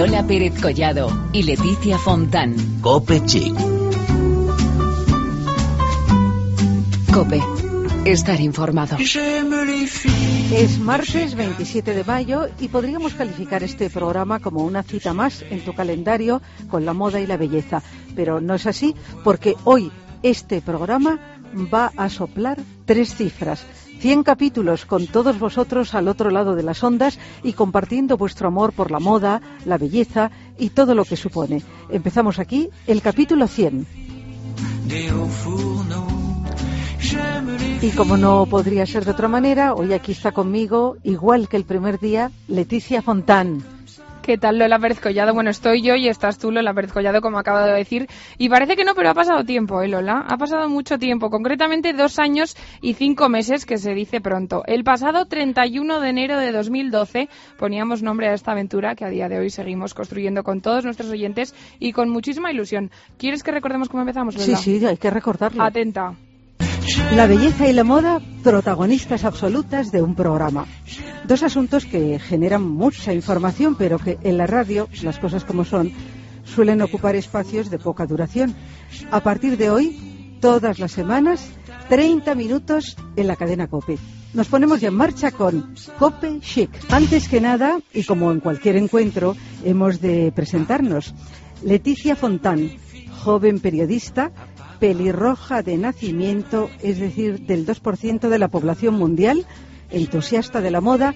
Lola Pérez Collado y Leticia Fontán. Cope Chic. Cope. Estar informado. Es martes 27 de mayo y podríamos calificar este programa como una cita más en tu calendario con la moda y la belleza. Pero no es así porque hoy este programa va a soplar tres cifras. 100 capítulos con todos vosotros al otro lado de las ondas y compartiendo vuestro amor por la moda, la belleza y todo lo que supone. Empezamos aquí el capítulo 100. Y como no podría ser de otra manera, hoy aquí está conmigo, igual que el primer día, Leticia Fontán. ¿Qué tal Lola Pérez Collado? Bueno, estoy yo y estás tú, Lola Pérez Collado, como acabo de decir. Y parece que no, pero ha pasado tiempo, ¿eh, Lola? Ha pasado mucho tiempo, concretamente dos años y cinco meses, que se dice pronto. El pasado 31 de enero de 2012 poníamos nombre a esta aventura que a día de hoy seguimos construyendo con todos nuestros oyentes y con muchísima ilusión. ¿Quieres que recordemos cómo empezamos, Lola? Sí, sí, hay que recordarlo. Atenta. La belleza y la moda, protagonistas absolutas de un programa. Dos asuntos que generan mucha información, pero que en la radio, las cosas como son, suelen ocupar espacios de poca duración. A partir de hoy, todas las semanas, 30 minutos en la cadena COPE. Nos ponemos ya en marcha con COPE Chic. Antes que nada, y como en cualquier encuentro, hemos de presentarnos. Leticia Fontán, joven periodista, pelirroja de nacimiento, es decir, del 2% de la población mundial, entusiasta de la moda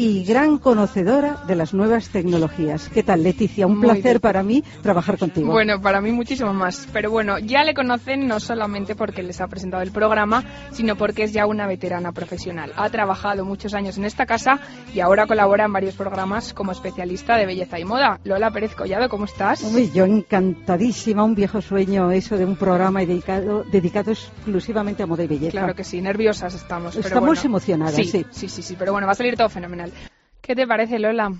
y gran conocedora de las nuevas tecnologías. ¿Qué tal, Leticia? Un Muy placer bien. para mí trabajar contigo. Bueno, para mí muchísimo más. Pero bueno, ya le conocen no solamente porque les ha presentado el programa, sino porque es ya una veterana profesional. Ha trabajado muchos años en esta casa y ahora colabora en varios programas como especialista de belleza y moda. Lola Pérez Collado, ¿cómo estás? Uy, yo encantadísima, un viejo sueño eso de un programa dedicado, dedicado exclusivamente a moda y belleza. Claro que sí, nerviosas estamos. pero Estamos bueno. emocionadas, sí, sí. sí, sí, sí, pero bueno, va a salir todo fenomenal. ¿Qué te parece, Lola?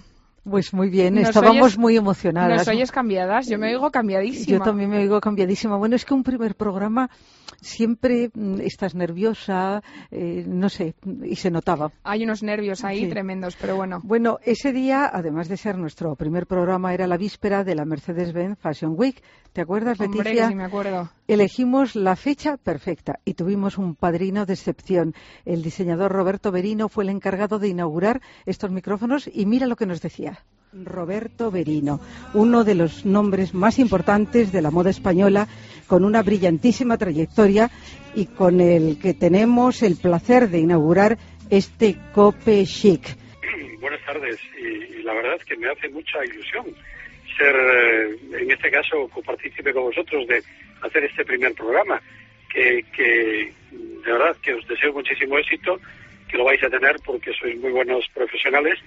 Pues muy bien, Nos estábamos oyes- muy emocionadas. ¿Nos oyes cambiadas? Yo me oigo cambiadísima. Yo también me oigo cambiadísima. Bueno, es que un primer programa siempre mm, estás nerviosa, eh, no sé, y se notaba. Hay unos nervios ahí Sí. tremendos, pero bueno. Bueno, ese día, además de ser nuestro primer programa, era la víspera de la Mercedes-Benz Fashion Week. ¿Te acuerdas, Hombre, Leticia? sí me acuerdo. Elegimos la fecha perfecta y tuvimos un padrino de excepción. El diseñador Roberto Berino fue el encargado de inaugurar estos micrófonos y mira lo que nos decía. Roberto Berino, uno de los nombres más importantes de la moda española, con una brillantísima trayectoria y con el que tenemos el placer de inaugurar este Cope Chic. Buenas tardes y, y la verdad es que me hace mucha ilusión ser, eh, en este caso, copartícipe con vosotros de hacer este primer programa, que, que de verdad que os deseo muchísimo éxito, que lo vais a tener porque sois muy buenos profesionales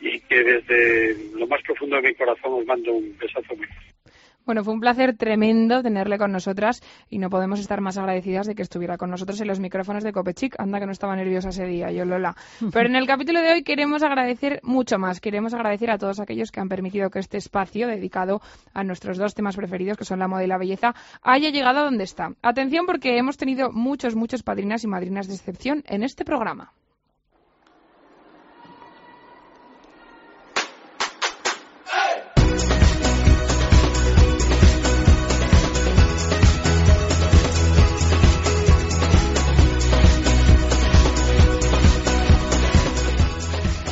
y que desde lo más profundo de mi corazón os mando un besazo muy fuerte. Bueno, fue un placer tremendo tenerle con nosotras y no podemos estar más agradecidas de que estuviera con nosotros en los micrófonos de Copechic. Anda que no estaba nerviosa ese día, yo Lola. Pero en el capítulo de hoy queremos agradecer mucho más. Queremos agradecer a todos aquellos que han permitido que este espacio dedicado a nuestros dos temas preferidos, que son la moda y la belleza, haya llegado a donde está. Atención porque hemos tenido muchos, muchos padrinas y madrinas de excepción en este programa.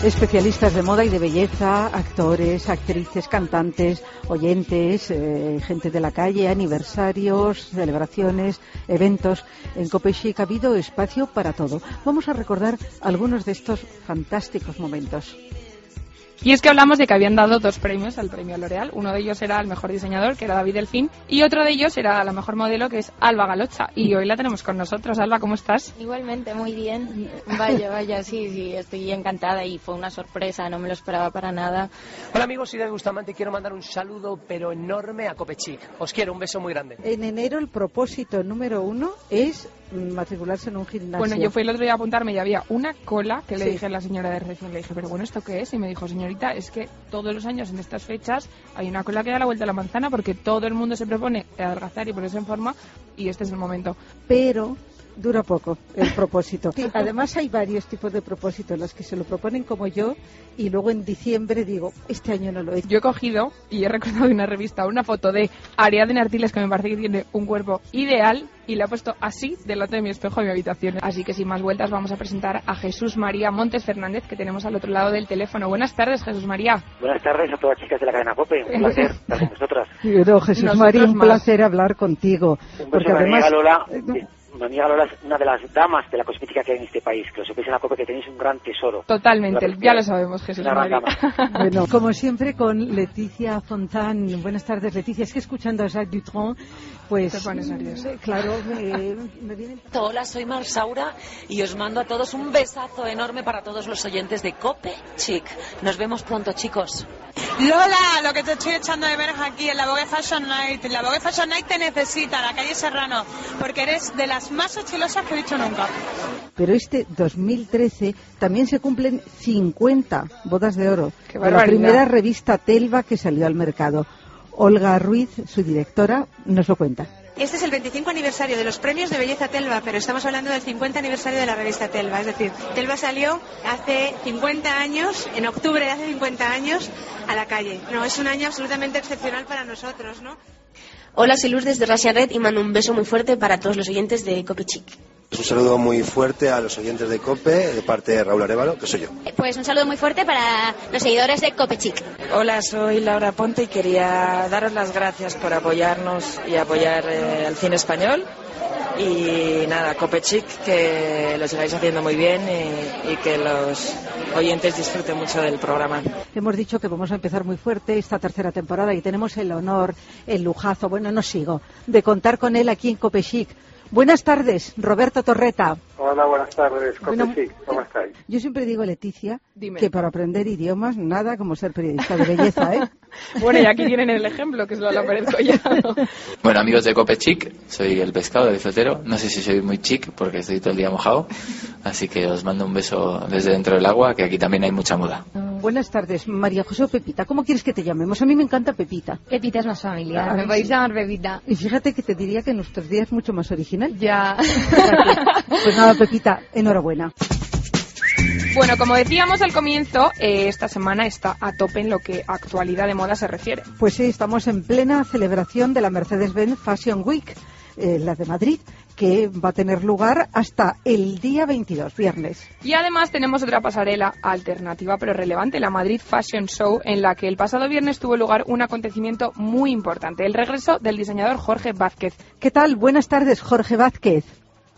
Especialistas de moda y de belleza, actores, actrices, cantantes, oyentes, eh, gente de la calle, aniversarios, celebraciones, eventos. En Copechic ha habido espacio para todo. Vamos a recordar algunos de estos fantásticos momentos. Y es que hablamos de que habían dado dos premios al premio L'Oreal. Uno de ellos era el mejor diseñador, que era David Delfín, y otro de ellos era la mejor modelo, que es Alba Galocha. Y hoy la tenemos con nosotros. Alba, ¿cómo estás? Igualmente, muy bien. Vaya, vaya, sí, sí, estoy encantada y fue una sorpresa, no me lo esperaba para nada. Hola amigos, soy David Bustamante y quiero mandar un saludo pero enorme a Copechic. Os quiero, un beso muy grande. En enero el propósito número uno es matricularse en un gimnasio. Bueno, yo fui el otro día a apuntarme y había una cola que le Sí. dije a la señora de recepción, le dije, pero bueno, ¿esto qué es? Y me dijo, señorita, señorita, es que todos los años en estas fechas hay una cola que da la vuelta a la manzana porque todo el mundo se propone adelgazar y ponerse en forma y este es el momento. Pero dura poco el propósito. además hay varios tipos de propósitos, los que se lo proponen como yo y luego en diciembre digo, este año no lo he hecho. Yo he cogido y he recortado de una revista una foto de Ariadne Artiles que me parece que tiene un cuerpo ideal y la he puesto así delante de mi espejo en mi habitación. Así que sin más vueltas vamos a presentar a Jesús María Montes Fernández que tenemos al otro lado del teléfono. Buenas tardes, Jesús María. Buenas tardes a todas las chicas de la cadena COPE. Un placer estar con vosotras. Jesús Nosotros María, un más. placer hablar contigo. Un beso Porque además... Lola. eh, Mi amiga Lola es una de las damas de la cosmética que hay en este país. Que lo sepáis en la COPE que tenéis un gran tesoro. Totalmente, ya lo sabemos, Jesús Una gran dama. Bueno, como siempre con Leticia Fontán. Buenas tardes, Leticia. Es que escuchando a Jacques Dutronc, pues... Te pones nerviosa. Claro, me, me viene... Hola, soy Mar Saura y os mando a todos un besazo enorme para todos los oyentes de Cope Chic. Nos vemos pronto, chicos. Lola, lo que te estoy echando de menos aquí en la Vogue Fashion Night. La Vogue Fashion Night te necesita, la calle Serrano, porque eres de las más estilosas que he visto nunca. Pero este 2013 también se cumplen 50 bodas de oro ¡Qué de la primera revista Telva que salió al mercado. Olga Ruiz, su directora, nos lo cuenta. Este es el 25 aniversario de los premios de belleza Telva, pero estamos hablando del 50 aniversario de la revista Telva. Es decir, Telva salió hace 50 años, en octubre de hace 50 años, a la calle. No, es un año absolutamente excepcional para nosotros, ¿no? Hola, soy Luz desde Rasia Red y mando un beso muy fuerte para todos los oyentes de Cope Chic. Un saludo muy fuerte a los oyentes de COPE de parte de Raúl Arevalo, que soy yo. Pues un saludo muy fuerte para los seguidores de Cope Chic. Hola, soy Laura Ponte y quería daros las gracias por apoyarnos y apoyar eh, al cine español. Y nada, Copechic, que lo sigáis haciendo muy bien y, y que los oyentes disfruten mucho del programa. Hemos dicho que vamos a empezar muy fuerte esta tercera temporada y tenemos el honor, el lujazo, bueno, no sigo, de contar con él aquí en Copechic. Buenas tardes, Roberto Torreta. Hola, buenas tardes, Bueno, Copechic, ¿cómo estáis? Yo siempre digo, Leticia, Dime. que para aprender idiomas nada como ser periodista de belleza, ¿eh? Bueno, y aquí tienen el ejemplo, que es Lola Pérez Collado. Bueno, amigos de Cope Chic, soy el pescado de Flotero. No sé si soy muy chic porque estoy todo el día mojado. Así que os mando un beso desde dentro del agua, que aquí también hay mucha muda. Buenas tardes, María José o Pepita. ¿Cómo quieres que te llamemos? A mí me encanta Pepita. Pepita es más familiar. Ah, Me sí. podéis llamar Pepita. Y fíjate que te diría que en nuestros días es mucho más original. Ya. Pues nada, Pepita, enhorabuena. Bueno, como decíamos al comienzo, eh, esta semana está a tope en lo que actualidad de moda se refiere. Pues sí, estamos en plena celebración de la Mercedes-Benz Fashion Week, eh, la de Madrid, que va a tener lugar hasta el día 22, viernes. Y además tenemos otra pasarela alternativa pero relevante, la Madrid Fashion Show, en la que el pasado viernes tuvo lugar un acontecimiento muy importante, el regreso del diseñador Jorge Vázquez. ¿Qué tal? Buenas tardes, Jorge Vázquez.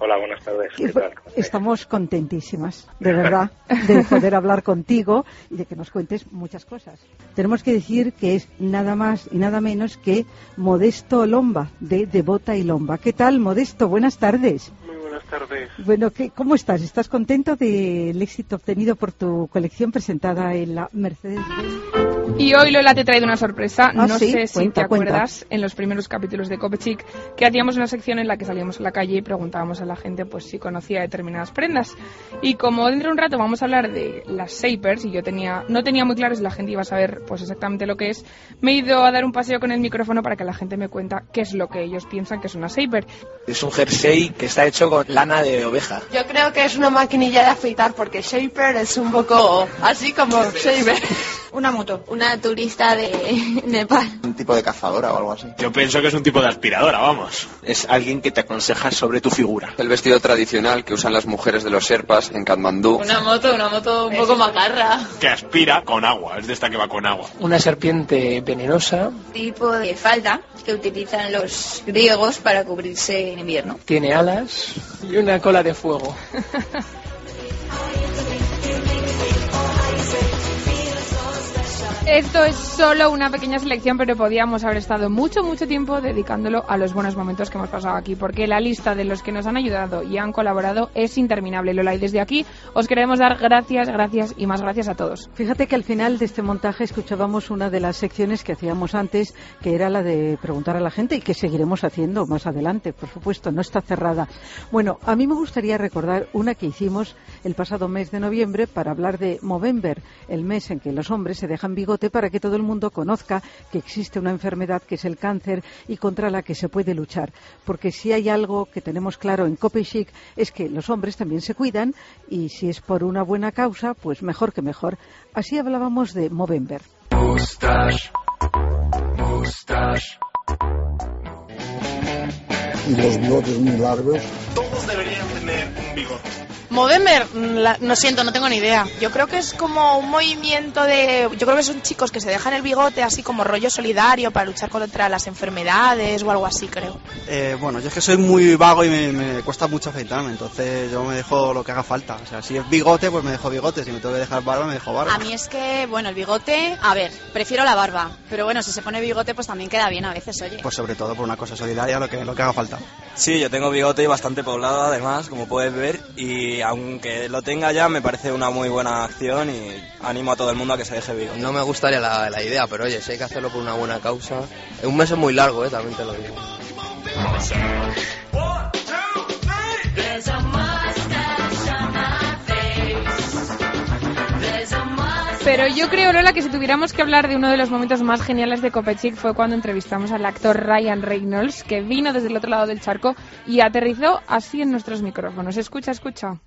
Hola, buenas tardes. ¿Qué tal? Estamos contentísimas, de verdad, de poder hablar contigo y de que nos cuentes muchas cosas. Tenemos que decir que es nada más y nada menos que Modesto Lomba, de Devota y Lomba. ¿Qué tal, Modesto? Buenas tardes. Buenas tardes. Bueno, ¿qué, ¿cómo estás? ¿Estás contento del éxito obtenido por tu colección presentada en la Mercedes-Benz? Y hoy Lola te traído una sorpresa, Ah, no sí, sé si cuenta, te cuenta. acuerdas en los primeros capítulos de Copechic que hacíamos una sección en la que salíamos a la calle y preguntábamos a la gente pues si conocía determinadas prendas. Y como dentro de un rato vamos a hablar de las Shapers y yo tenía no tenía muy claro si la gente iba a saber pues exactamente lo que es, me he ido a dar un paseo con el micrófono para que la gente me cuenta qué es lo que ellos piensan que es una Shaper. Es un jersey que está hecho con lana de oveja. Yo creo que es una maquinilla de afeitar, porque Shaper es un poco así como Shaper. Una moto. Una turista de Nepal. Un tipo de cazadora o algo así. Yo pienso que es un tipo de aspiradora, vamos. Es alguien que te aconseja sobre tu figura. El vestido tradicional que usan las mujeres de los Sherpas en Katmandú. Una moto, una moto un poco macarra. Que aspira con agua, es de esta que va con agua. Una serpiente venenosa, Tipo de falda que utilizan los griegos para cubrirse en invierno. tiene alas y una cola de fuego. Esto es solo una pequeña selección, pero podíamos haber estado mucho, mucho tiempo dedicándolo a los buenos momentos que hemos pasado aquí, porque la lista de los que nos han ayudado y han colaborado es interminable, Lola. Y desde aquí os queremos dar gracias, gracias y más gracias a todos. Fíjate que al final de este montaje escuchábamos una de las secciones que hacíamos antes, que era la de preguntar a la gente y que seguiremos haciendo más adelante, por supuesto, no está cerrada. Bueno, a mí me gustaría recordar una que hicimos el pasado mes de noviembre para hablar de Movember, el mes en que los hombres se dejan para que todo el mundo conozca que existe una enfermedad que es el cáncer y contra la que se puede luchar. Porque si hay algo que tenemos claro en Copechic es que los hombres también se cuidan y si es por una buena causa, pues mejor que mejor. Así hablábamos de Movember. Y los bigotes muy largos. Todos deberían tener un bigote. Movember, mm, la- no siento, no tengo ni idea. Yo creo que es como un movimiento de. Yo creo que son chicos que se dejan el bigote así como rollo solidario para luchar contra las enfermedades o algo así, creo. Eh, bueno, yo es que soy muy vago y me, me cuesta mucho afeitarme, entonces yo me dejo lo que haga falta. O sea, si es bigote, pues me dejo bigote, si me tengo que dejar barba, me dejo barba. A mí es que, bueno, el bigote, a ver, prefiero la barba, pero bueno, si se pone bigote pues también queda bien a veces, oye. Pues sobre todo por una cosa solidaria, lo que, lo que haga falta. Sí, yo tengo bigote y bastante poblado además, como puedes ver, y aunque lo tenga ya me parece una muy buena acción y animo a todo el mundo a que se deje bigote. No me gustaría la, la idea, pero oye, si hay que hacerlo por una buena causa. Un mes es muy largo, ¿eh? también te lo digo. Pero yo creo, Lola, que si tuviéramos que hablar de uno de los momentos más geniales de Copechic fue cuando entrevistamos al actor Ryan Reynolds, que vino desde el otro lado del charco y aterrizó así en nuestros micrófonos. Escucha, escucha.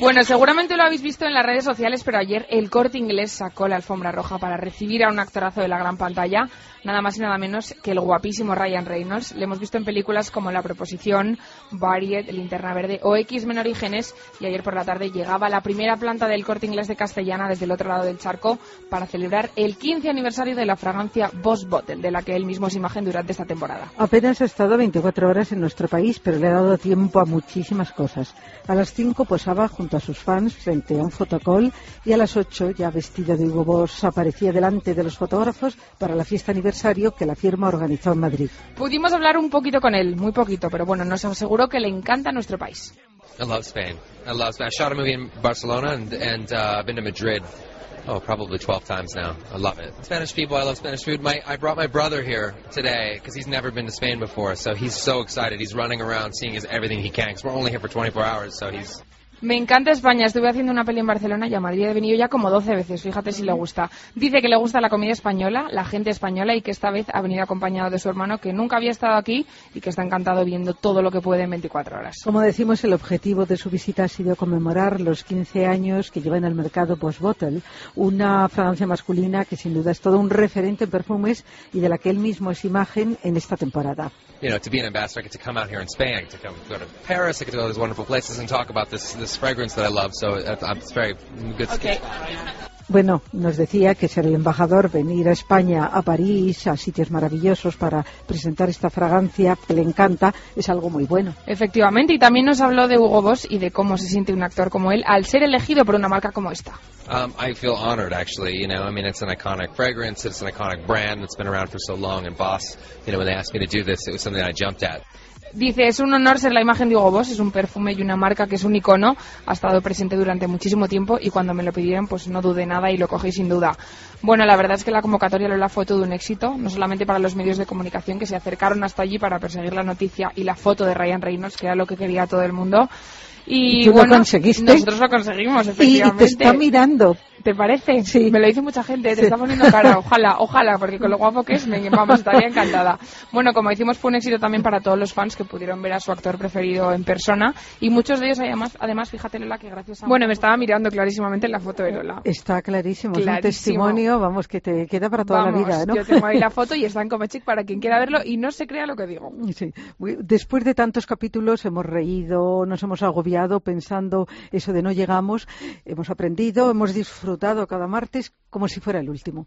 Bueno, seguramente lo habéis visto en las redes sociales, pero ayer el corte inglés sacó la alfombra roja para recibir a un actorazo de la gran pantalla, nada más y nada menos que el guapísimo Ryan Reynolds. Le hemos visto en películas como La Proposición, Variet, Linterna Verde o X-Men Orígenes, y ayer por la tarde llegaba a la primera planta del corte inglés de Castellana desde el otro lado del charco para celebrar el 15 aniversario de la fragancia Boss Bottle, de la que él mismo es imagen durante esta temporada. Apenas ha estado 24 horas en nuestro país, pero le ha dado tiempo a muchísimas cosas. A las 5 posaba junto a sus fans frente a un fotocall y a las 8, ya vestido de Hugo Boss, aparecía delante de los fotógrafos para la fiesta aniversario que la firma organizó en Madrid. Pudimos hablar un poquito con él, muy poquito, pero bueno, nos aseguró que le encanta nuestro país. I love Spain. I love Spain. I shot a movie in Barcelona and, and uh, I've been to Madrid. Oh, probably 12 times now. I love it. Spanish people, I love Spanish food. My, I brought my brother here today because he's never been to Spain before, so he's so excited. He's running around seeing his, everything he can because we're only here for 24 hours, so he's Me encanta España. Estuve haciendo una peli en Barcelona y a Madrid he venido ya como 12 veces. Fíjate si le gusta. Dice que le gusta la comida española, la gente española y que esta vez ha venido acompañado de su hermano que nunca había estado aquí y que está encantado viendo todo lo que puede en 24 horas. Como decimos, el objetivo de su visita ha sido conmemorar los 15 años que lleva en el mercado Boss Bottle, una fragancia masculina que sin duda es todo un referente en perfumes y de la que él mismo es imagen en esta temporada. You know, to be an ambassador, I get to come out here in Spain, I get to come go to Paris, I get to go to these wonderful places and talk about this this fragrance that I love. So uh, it, it's very good. Bueno, nos decía que ser el embajador, venir a España, a París, a sitios maravillosos para presentar esta fragancia que le encanta, es algo muy bueno. Efectivamente, y también nos habló de Hugo Boss y de cómo se siente un actor como él al ser elegido por una marca como esta. Um, I feel honored, actually. You know, I mean, it's an iconic fragrance. It's an iconic brand that's been around for so long. And Boss, you know, when they asked me to do this, it was something I jumped at. Dice, es un honor ser la imagen de Hugo Boss, es un perfume y una marca que es un icono, ha estado presente durante muchísimo tiempo y cuando me lo pidieron pues no dudé nada y lo cogí sin duda. Bueno, la verdad es que la convocatoria Lola fue todo un éxito, no solamente para los medios de comunicación que se acercaron hasta allí para perseguir la noticia y la foto de Ryan Reynolds, que era lo que quería todo el mundo. Y, ¿Y tú lo bueno, conseguiste? nosotros lo conseguimos, Y efectivamente. te está mirando. ¿Te parece? Sí. Me lo dice mucha gente, te Sí. está poniendo cara. Ojalá, ojalá, porque con lo guapo que es, me, vamos, estaría encantada. Bueno, como decimos, fue un éxito también para todos los fans que pudieron ver a su actor preferido en persona. Y muchos de ellos, además, además fíjate, Lola, que gracias a... Bueno, me estaba mirando clarísimamente en la foto de Lola. Está clarísimo, es un Clarísimo. testimonio, vamos, que te queda para toda Vamos, la vida, ¿no? yo tengo ahí la foto y está en Comechic para quien quiera verlo y no se crea lo que digo. Sí. Después de tantos capítulos hemos reído, nos hemos agobiado pensando eso de no llegamos, hemos aprendido, hemos disfrutado cada martes como si fuera el último.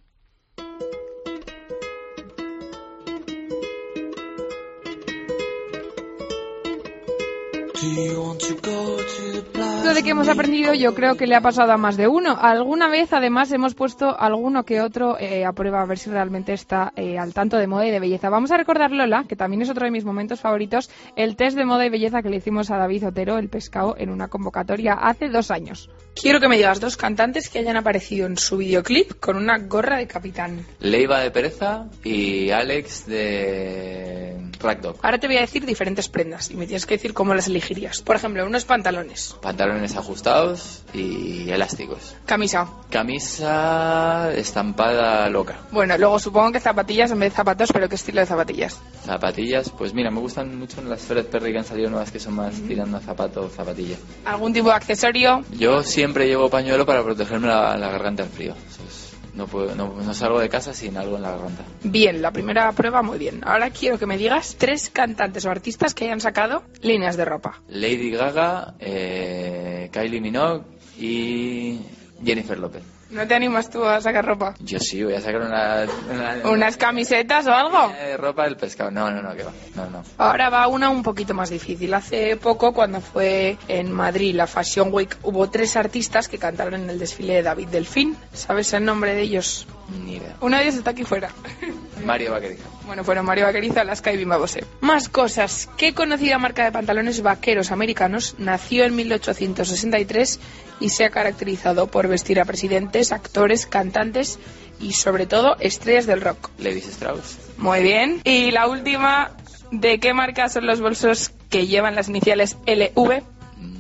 Lo de que hemos aprendido yo creo que le ha pasado a más de uno. Alguna vez además hemos puesto alguno que otro eh, a prueba a ver si realmente está eh, al tanto de moda y de belleza. Vamos a recordar Lola, que también es otro de mis momentos favoritos, el test de moda y belleza que le hicimos a David Otero, el pescado, en una convocatoria hace dos años. Quiero que me digas dos cantantes que hayan aparecido en su videoclip con una gorra de capitán. Leiva de Pereza y Alex de Ragdog. Ahora te voy a decir diferentes prendas y me tienes que decir cómo las elegirías. Por ejemplo, unos pantalones, Pantalones ajustados y elásticos. camisa. Camisa estampada loca. Bueno, luego supongo que zapatillas en vez de zapatos, pero ¿qué estilo de zapatillas? Zapatillas, pues mira, me gustan mucho las Fred Perry que han salido nuevas que son más tirando a zapato o zapatilla. ¿Algún tipo de accesorio? Yo siempre llevo pañuelo para protegerme la, la garganta del frío. Eso es- no, puedo, no, no salgo de casa sin algo en la garganta. Bien, la primera prueba muy bien. Ahora quiero que me digas tres cantantes o artistas que hayan sacado líneas de ropa. Lady Gaga, eh, Kylie Minogue y Jennifer López. ¿No te animas tú a sacar ropa? Yo sí, voy a sacar una, una- ¿Unas camisetas o algo? eh, ropa del pescado. No, no, no, que va. No, no. Ahora va una un poquito más difícil. Hace poco, cuando fue en Madrid la Fashion Week, hubo tres artistas que cantaron en el desfile de David Delfín. ¿Sabes el nombre de ellos? Ni idea. Uno de ellos está aquí fuera. Mario Vaquerizo. Bueno, fueron Mario Vaquerizo, Alaska y Bimba Bosé. Más cosas. ¿Qué conocida marca de pantalones vaqueros americanos nació en 1863 y se ha caracterizado por vestir a presidentes, actores, cantantes y sobre todo estrellas del rock? Levis Strauss. Muy bien. Y la última, ¿de qué marca son los bolsos que llevan las iniciales LV?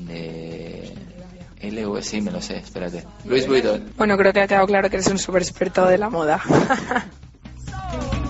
De LV, sí, me lo sé, espérate. Luis Vuitton. Bueno, creo que ha quedado claro que eres un súper experto de la moda.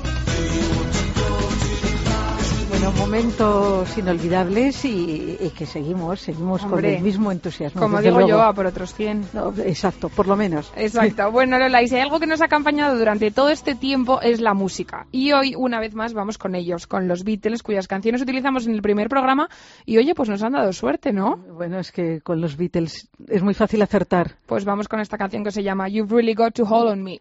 momentos inolvidables y, y que seguimos, seguimos con Hombre, el mismo entusiasmo. Como digo yo, luego. a por otros 100. No, exacto, por lo menos. Exacto. Bueno, Lola, y si hay algo que nos ha acompañado durante todo este tiempo es la música. Y hoy, una vez más, vamos con ellos, con los Beatles, cuyas canciones utilizamos en el primer programa. Y oye, pues nos han dado suerte, ¿no? Bueno, es que con los Beatles es muy fácil acertar. Pues vamos con esta canción que se llama You've Really Got to Hold on Me.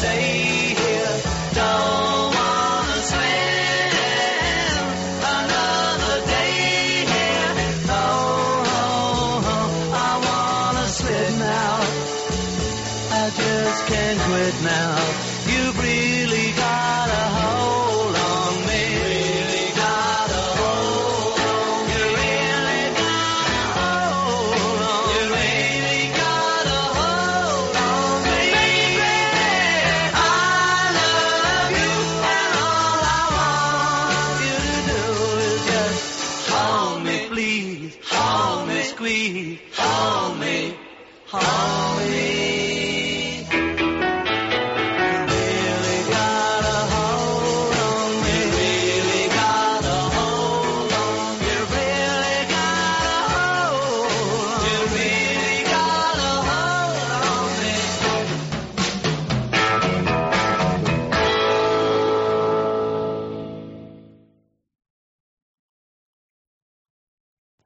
Stay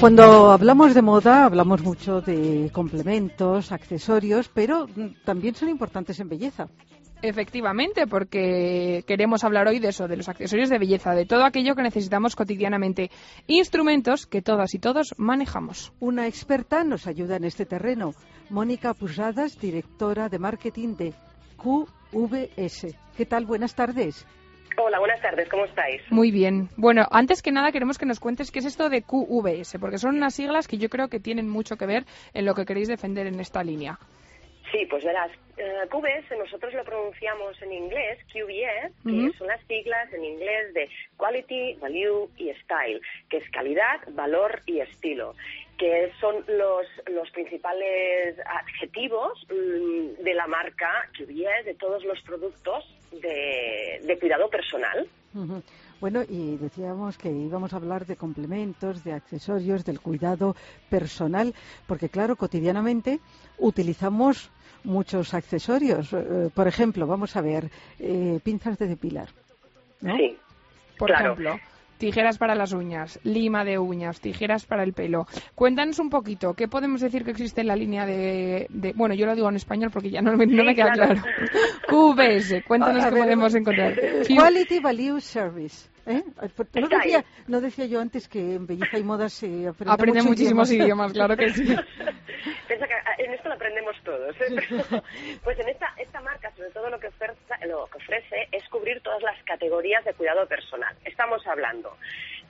Cuando hablamos de moda, hablamos mucho de complementos, accesorios, pero también son importantes en belleza. Efectivamente, porque queremos hablar hoy de eso, de los accesorios de belleza, de todo aquello que necesitamos cotidianamente. Instrumentos que todas y todos manejamos. Una experta nos ayuda en este terreno. Mónica Pusadas, directora de marketing de QVS. ¿Qué tal? Buenas tardes. Hola, buenas tardes, ¿cómo estáis? Muy bien. Bueno, antes que nada queremos que nos cuentes qué es esto de QVS, porque son unas siglas que yo creo que tienen mucho que ver en lo que queréis defender en esta línea. Sí, pues verás, eh, QVS nosotros lo pronunciamos en inglés, QVS, que Ujú. son las siglas en inglés de Quality, Value y Style, que es calidad, valor y estilo, que son los, los principales adjetivos mm, de la marca QVS, de todos los productos de, de cuidado personal. Bueno, y decíamos que íbamos a hablar de complementos, de accesorios, del cuidado personal, porque claro, cotidianamente utilizamos muchos accesorios. Eh, por ejemplo, vamos a ver, eh, pinzas de depilar. ¿no? Sí. Por Claro. ejemplo, tijeras para las uñas, lima de uñas, tijeras para el pelo. Cuéntanos un poquito, ¿qué podemos decir que existe en la línea de... de- bueno, yo lo digo en español porque ya no, me- no Sí, me queda claro. claro. QVS, cuéntanos qué podemos encontrar. eh, Quality Value Service. ¿Eh? No decía, no decía yo antes que en belleza y moda se aprende, Aprende mucho muchísimos idiomas, claro que sí. Piensa que ah, en esto lo aprendemos todos. ¿eh? pues en esta, esta marca, sobre todo lo que, oferta, lo que ofrece es cubrir todas las categorías de cuidado personal. Estamos hablando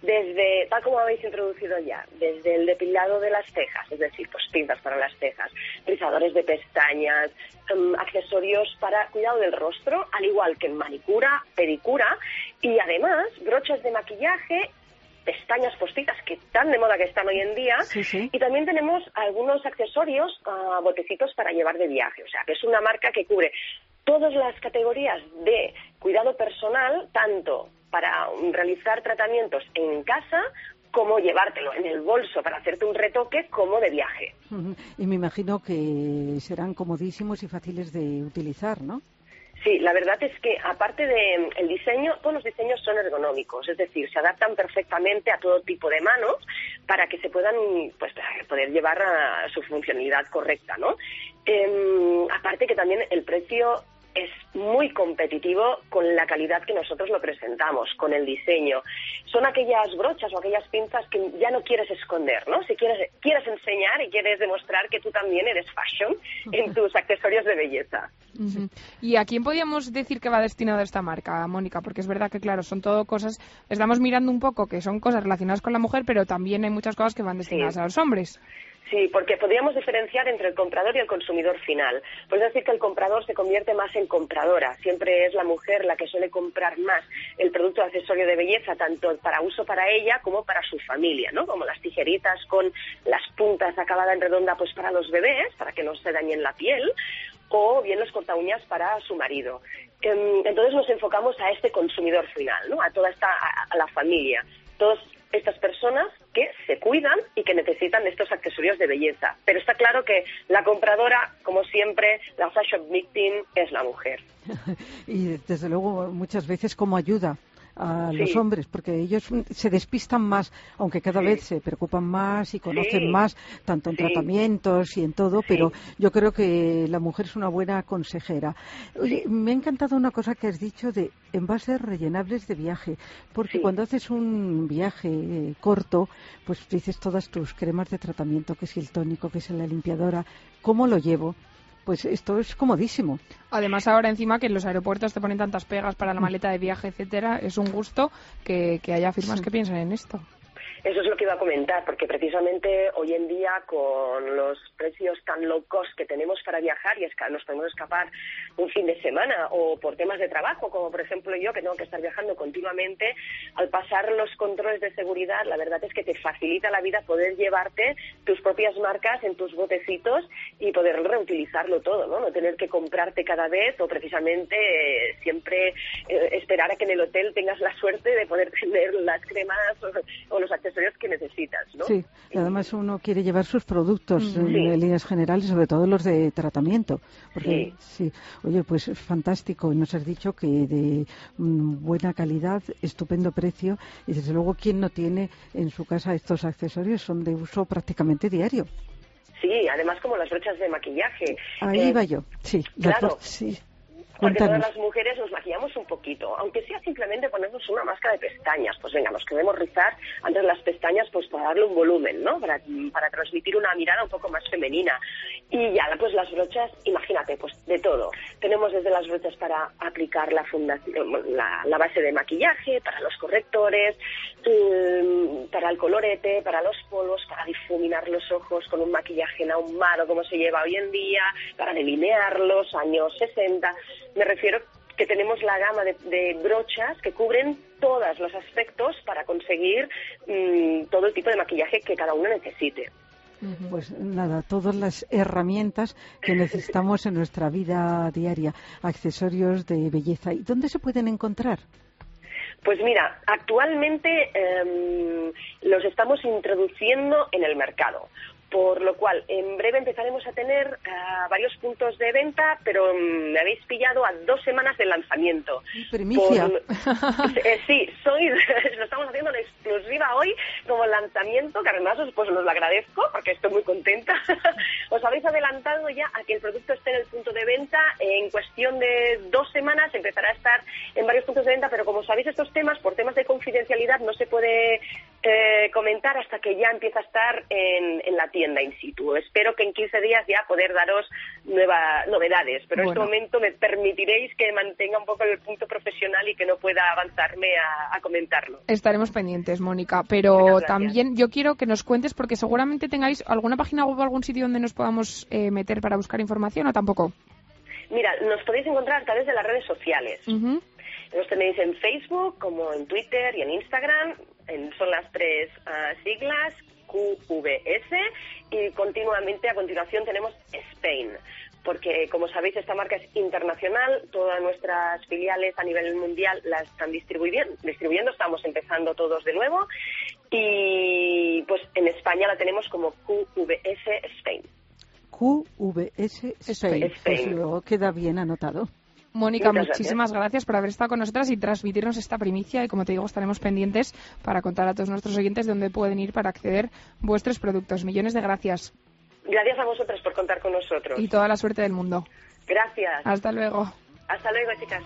desde, tal como habéis introducido ya, desde el depilado de las cejas, es decir, pues pinzas para las cejas, rizadores de pestañas, em, accesorios para cuidado del rostro, al igual que en manicura, pedicura, y además broches de maquillaje pestañas postizas que tan de moda que están hoy en día y también tenemos algunos accesorios, ah, botecitos para llevar de viaje, o sea que es una marca que cubre todas las categorías de cuidado personal, tanto para realizar tratamientos en casa como llevártelo en el bolso para hacerte un retoque como de viaje. Y me imagino que serán comodísimos y fáciles de utilizar, ¿no? Sí, la verdad es que aparte del el diseño, todos los diseños son ergonómicos, es decir, se adaptan perfectamente a todo tipo de manos para que se puedan pues poder llevar a su funcionalidad correcta, ¿no? Em, aparte que también el precio es muy competitivo con la calidad que nosotros lo presentamos, con el diseño. Son aquellas brochas o aquellas pinzas que ya no quieres esconder, ¿no? Si quieres, quieres enseñar y quieres demostrar que tú también eres fashion en tus accesorios de belleza. ¿Y a quién podríamos decir que va destinada esta marca, Mónica? Porque es verdad que, claro, son todo cosas, estamos mirando un poco que son cosas relacionadas con la mujer, pero también hay muchas cosas que van destinadas a los hombres. Sí, porque podríamos diferenciar entre el comprador y el consumidor final. Es decir que el comprador se convierte más en compradora. Siempre es la mujer la que suele comprar más el producto accesorio de belleza, tanto para uso para ella como para su familia, ¿no? Como las tijeritas con las puntas acabadas en redonda, pues para los bebés, para que no se dañen la piel, o bien los corta uñas para su marido. Em, Entonces nos enfocamos a este consumidor final, ¿no? A toda esta, a, a la familia. Todas estas personas que se cuidan y que necesitan estos accesorios de belleza. Pero está claro que la compradora, como siempre, la fashion victim es la mujer. y desde luego muchas veces como ayuda a Sí. los hombres, porque ellos mm, se despistan más, aunque cada Sí. vez se preocupan más y conocen Sí. más, tanto en tratamientos y en todo, pero yo creo que la mujer es una buena consejera. Oye, me ha encantado una cosa que has dicho de envases rellenables de viaje, porque cuando haces un viaje eh, corto, pues dices todas tus cremas de tratamiento, que si el tónico, que si la limpiadora, ¿cómo lo llevo? Pues esto es comodísimo. Además, ahora encima que en los aeropuertos te ponen tantas pegas para la maleta de viaje, etcétera, es un gusto que, que haya firmas que piensen en esto. Eso es lo que iba a comentar, porque precisamente hoy en día con los precios tan low cost que tenemos para viajar y nos podemos escapar un fin de semana o por temas de trabajo, como por ejemplo yo que tengo que estar viajando continuamente, al pasar los controles de seguridad, la verdad es que te facilita la vida poder llevarte tus propias marcas en tus botecitos y poder reutilizarlo todo, ¿no? No tener que comprarte cada vez o precisamente eh, siempre eh, esperar a que en el hotel tengas la suerte de poder tener las cremas o, o los accesorios accesorios que necesitas, ¿no? Sí, y además uno quiere llevar sus productos Mm. en, Sí. en líneas generales, sobre todo los de tratamiento. Porque, sí. Oye, pues es fantástico. Nos has dicho que de mm, buena calidad, estupendo precio. Y desde luego, ¿quién no tiene en su casa estos accesorios? Son de uso prácticamente diario. Sí, además como las brochas de maquillaje. Ahí Eh, iba yo. Sí, claro. sí. Porque todas las mujeres nos maquillamos un poquito, aunque sea simplemente ponernos una máscara de pestañas. Pues venga, nos queremos rizar antes las pestañas pues para darle un volumen, ¿no? Para, para transmitir una mirada un poco más femenina. Y ya, pues las brochas, imagínate, pues de todo. Tenemos desde las brochas para aplicar la, fundación, la, la base de maquillaje, para los correctores, mm, para el colorete, para los polvos, para difuminar los ojos con un maquillaje ahumado como se lleva hoy en día, para delinearlos, años 60. Me refiero que tenemos la gama de, de brochas que cubren todos los aspectos para conseguir mm, todo el tipo de maquillaje que cada uno necesite. Pues nada, todas las herramientas que necesitamos en nuestra vida diaria, accesorios de belleza. ¿Y dónde se pueden encontrar? Pues mira, actualmente em, los estamos introduciendo en el mercado. Por lo cual, en breve empezaremos a tener ah, varios puntos de venta, pero mm, me habéis pillado a dos semanas del lanzamiento. Primicia. Por- eh, sí, soy, lo estamos haciendo en exclusiva hoy como lanzamiento, que además os, pues, os lo agradezco porque estoy muy contenta. os habéis adelantado ya a que el producto esté en el punto de venta. En cuestión de dos semanas empezará a estar en varios puntos de venta, pero como sabéis estos temas, por temas de confidencialidad, no se puede eh, comentar hasta que ya empieza a estar en, en la tienda in situ. Espero que en 15 días ya poder daros nueva, novedades, pero en este momento me permitiréis que mantenga un poco el punto profesional y que no pueda avanzarme a, a comentarlo. Estaremos pendientes, Mónica, pero también yo quiero que nos cuentes, porque seguramente tengáis alguna página web o algún sitio donde nos podamos eh, meter para buscar información o tampoco. Mira, nos podéis encontrar a través de las redes sociales. Ujú. Nos tenéis en Facebook, como en Twitter y en Instagram. Son las tres ah, siglas QVS y continuamente a continuación tenemos Spain. Porque, como sabéis, esta marca es internacional, todas nuestras filiales a nivel mundial la están distribuyendo, distribuyendo, estamos empezando todos de nuevo. Y pues en España la tenemos como QVS Spain. QVS Spain. Pues Spain. luego queda bien anotado. Mónica, Muchas muchísimas gracias. por haber estado con nosotras y transmitirnos esta primicia. Y como te digo, estaremos pendientes para contar a todos nuestros oyentes dónde pueden ir para acceder vuestros productos. Millones de gracias Gracias a vosotros por contar con nosotros. y toda la suerte del mundo. Gracias. Hasta luego. Hasta luego, chicas.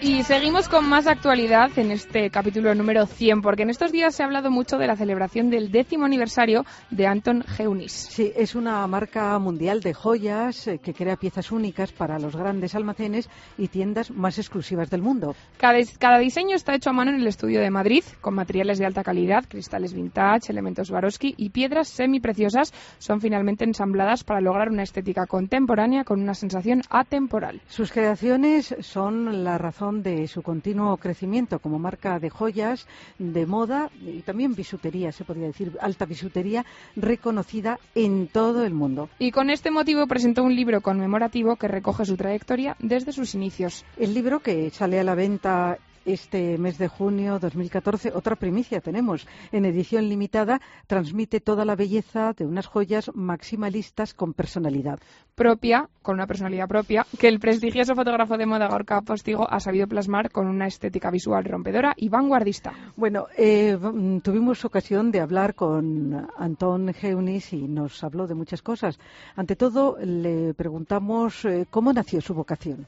Y seguimos con más actualidad en este capítulo número 100, porque en estos días se ha hablado mucho de la celebración del décimo aniversario de Anton Geunis. Sí, es una marca mundial de joyas eh, que crea piezas únicas para los grandes almacenes y tiendas más exclusivas del mundo. Cada, cada diseño está hecho a mano en el estudio de Madrid, con materiales de alta calidad, cristales vintage, elementos Swarovski y piedras semipreciosas son finalmente ensambladas para lograr una estética contemporánea con una sensación atemporal. Sus creaciones son la razón de su continuo crecimiento como marca de joyas, de moda y también bisutería, se podría decir, alta bisutería reconocida en todo el mundo. Y con este motivo presentó un libro conmemorativo que recoge su trayectoria desde sus inicios. El libro que sale a la venta este mes de junio 2014, otra primicia tenemos, en edición limitada, transmite toda la belleza de unas joyas maximalistas con personalidad. Propia, con una personalidad propia, que el prestigioso fotógrafo de moda Gorka Postigo ha sabido plasmar con una estética visual rompedora y vanguardista. Bueno, eh, mm, tuvimos ocasión de hablar con Antón Geunis y nos habló de muchas cosas. Ante todo, le preguntamos eh, cómo nació su vocación.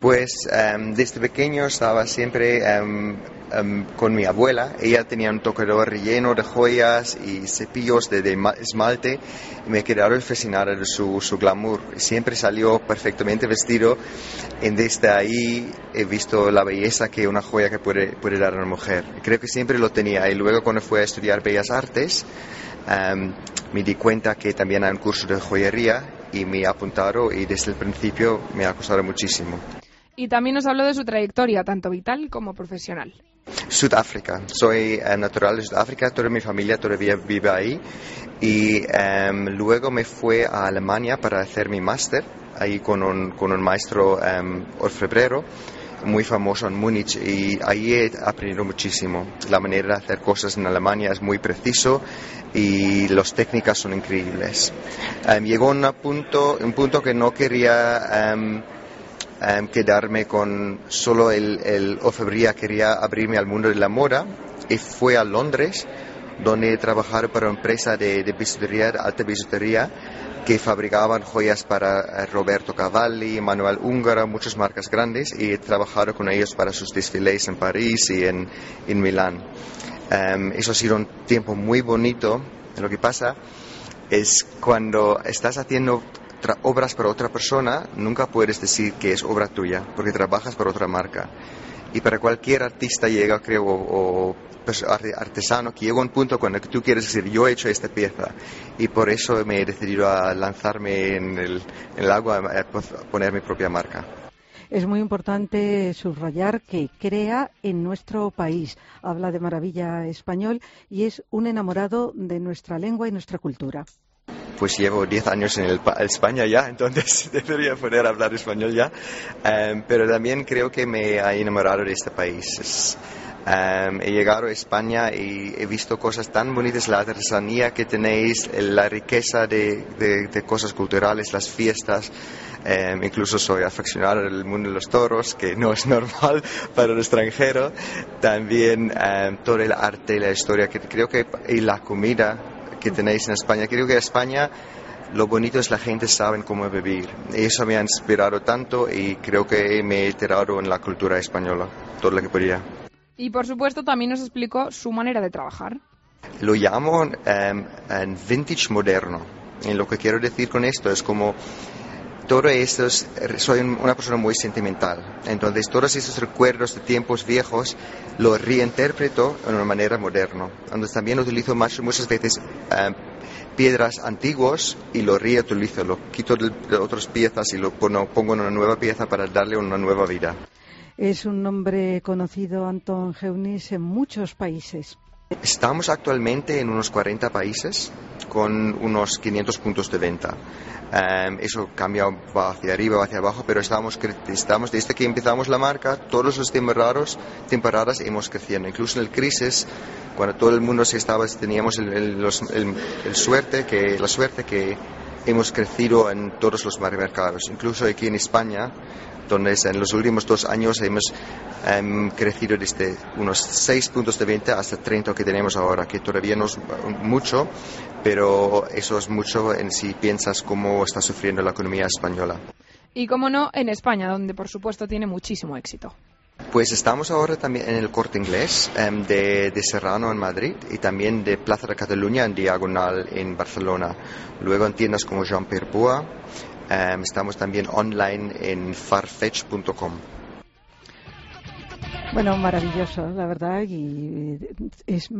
Pues em, desde pequeño estaba siempre em, em, con mi abuela. Ella tenía un tocador lleno de joyas y cepillos de, de ma- esmalte me quedaron fascinada de su, glamour. Siempre salió perfectamente vestido y desde ahí he visto la belleza que una joya que puede, puede dar a una mujer. Creo que siempre lo tenía y luego cuando fui a estudiar Bellas Artes me di cuenta que también hay un curso de joyería y me apuntaron y desde el principio me ha costado muchísimo. Y también nos habló de su trayectoria, tanto vital como profesional. Sudáfrica. Soy eh, natural de Sudáfrica, toda mi familia todavía vive ahí. Y em, luego me fui a Alemania para hacer mi máster, ahí con un, con un maestro em, orfebrero muy famoso en Múnich y ahí he aprendido muchísimo. La manera de hacer cosas en Alemania es muy preciso y las técnicas son increíbles. Em, llegó un punto, un punto que no quería em, quedarme con solo el, el orfebrería, quería abrirme al mundo de la moda y fui a Londres donde trabajar para una empresa de, de bisutería, de alta bisutería, que fabricaban joyas para eh, Roberto Cavalli, Manuel Ungara, muchas marcas grandes, y he trabajado con ellos para sus desfiles en París y en, en Milán. Em, eso ha sido un tiempo muy bonito. Lo que pasa es cuando estás haciendo obras para otra persona, nunca puedes decir que es obra tuya, porque trabajas para otra marca. Y para cualquier artista llega, creo, o, o artesano, que llega un punto cuando tú quieres decir, yo he hecho esta pieza. Y por eso me he decidido a lanzarme en el, en el agua, a po- poner mi propia marca. Es muy importante subrayar que crea en nuestro país, habla de maravilla español y es un enamorado de nuestra lengua y nuestra cultura. Pues llevo 10 años en el pa- España ya, entonces debería poder hablar español ya. Em, pero también creo que me ha enamorado de este país. Es, em, he llegado a España y he visto cosas tan bonitas, la artesanía que tenéis, la riqueza de, de- de cosas culturales, las fiestas. Em, incluso soy aficionado al mundo de los toros, que no es normal para un extranjero. También em, todo el arte la historia, que creo que y la comida que tenéis en España. Creo que en España lo bonito es la gente sabe cómo vivir. Eso me ha inspirado tanto y creo que me he enterado en la cultura española, todo lo que podía. Y por supuesto también nos explicó su manera de trabajar. Lo llamo en vintage moderno. Y lo que quiero decir con esto es como todo esto, es- soy un- una persona muy sentimental. Entonces, todos esos recuerdos de tiempos viejos los reinterpreto en una manera moderna. Entonces, también utilizo más- muchas veces em, piedras antiguas y lo reutilizo, lo quito de, otras piezas y lo pongo, pongo en una nueva pieza para darle una nueva vida. Es un nombre conocido, Anton Geunis, en muchos países. Estamos actualmente en unos 40 países con unos 500 puntos de venta. Em, eso cambia hacia arriba o hacia abajo, pero estamos, estamos desde que empezamos la marca, todos los temporadas, temporadas hemos creciendo. Incluso en el crisis, cuando todo el mundo se estaba, teníamos el, el- los- el- el suerte que, la suerte que hemos crecido en todos los mercados. Incluso aquí en España, donde en los últimos dos años hemos em, crecido desde unos 6 puntos de venta hasta 30 que tenemos ahora, que todavía no es mucho, pero eso es mucho en si piensas cómo está sufriendo la economía española. Y como no, en España, donde por supuesto tiene muchísimo éxito. Pues estamos ahora también en el corte inglés em, de, de Serrano en Madrid y también de Plaza de Cataluña en Diagonal en Barcelona. Luego en tiendas como Jean Pierre Bois. em, estamos también online en farfetch.com. Bueno, maravilloso, la verdad, y es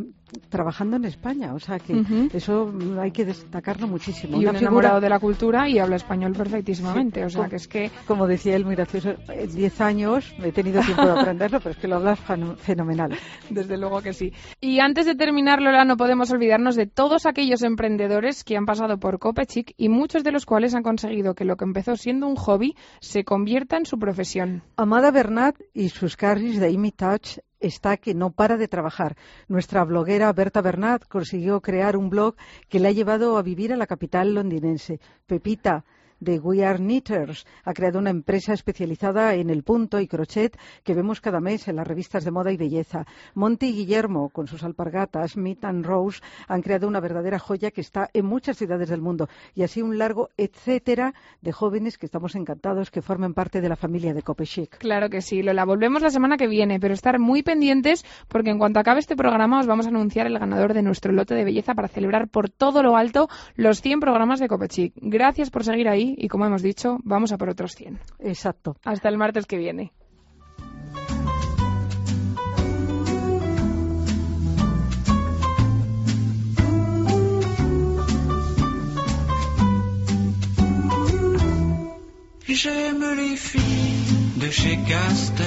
trabajando en España, o sea que eso hay que destacarlo muchísimo. Y Una un figura- enamorado de la cultura y habla español perfectísimamente. O sea como- que es que Como decía él, muy gracioso, en 10 años he tenido tiempo de aprenderlo, pero es que lo hablas feno- fenomenal. Desde luego que sí. Y antes de terminar, Lola, no podemos olvidarnos de todos aquellos emprendedores que han pasado por Copechic y muchos de los cuales han conseguido que lo que empezó siendo un hobby se convierta en su profesión. Amada Bernat y sus carries de Touch está que no para de trabajar. Nuestra bloguera Berta Bernat consiguió crear un blog que le ha llevado a vivir a la capital londinense. Pepita de We Are Knitters ha creado una empresa especializada en el punto y crochet que vemos cada mes en las revistas de moda y belleza. Monty y Guillermo, con sus alpargatas, Meat and Rose, han creado una verdadera joya que está en muchas ciudades del mundo. Y así un largo etcétera de jóvenes que estamos encantados que formen parte de la familia de Copechic. Claro que sí, Lola. Volvemos la semana que viene, pero estar muy pendientes porque en cuanto acabe este programa os vamos a anunciar el ganador de nuestro lote de belleza para celebrar por todo lo alto los 100 programas de Copechic. Gracias por seguir ahí y como hemos dicho, vamos a por otros 100. Exacto. Hasta el martes que viene. J'aime les filles de chez Castel,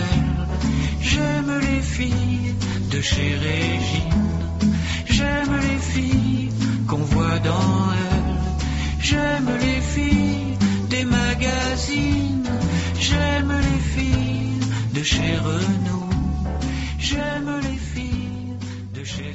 j'aime les filles de chez Régine. J'aime les filles qu'on voit dans elle. J'aime les filles les magazines, j'aime les filles de chez Renault, j'aime les filles de chez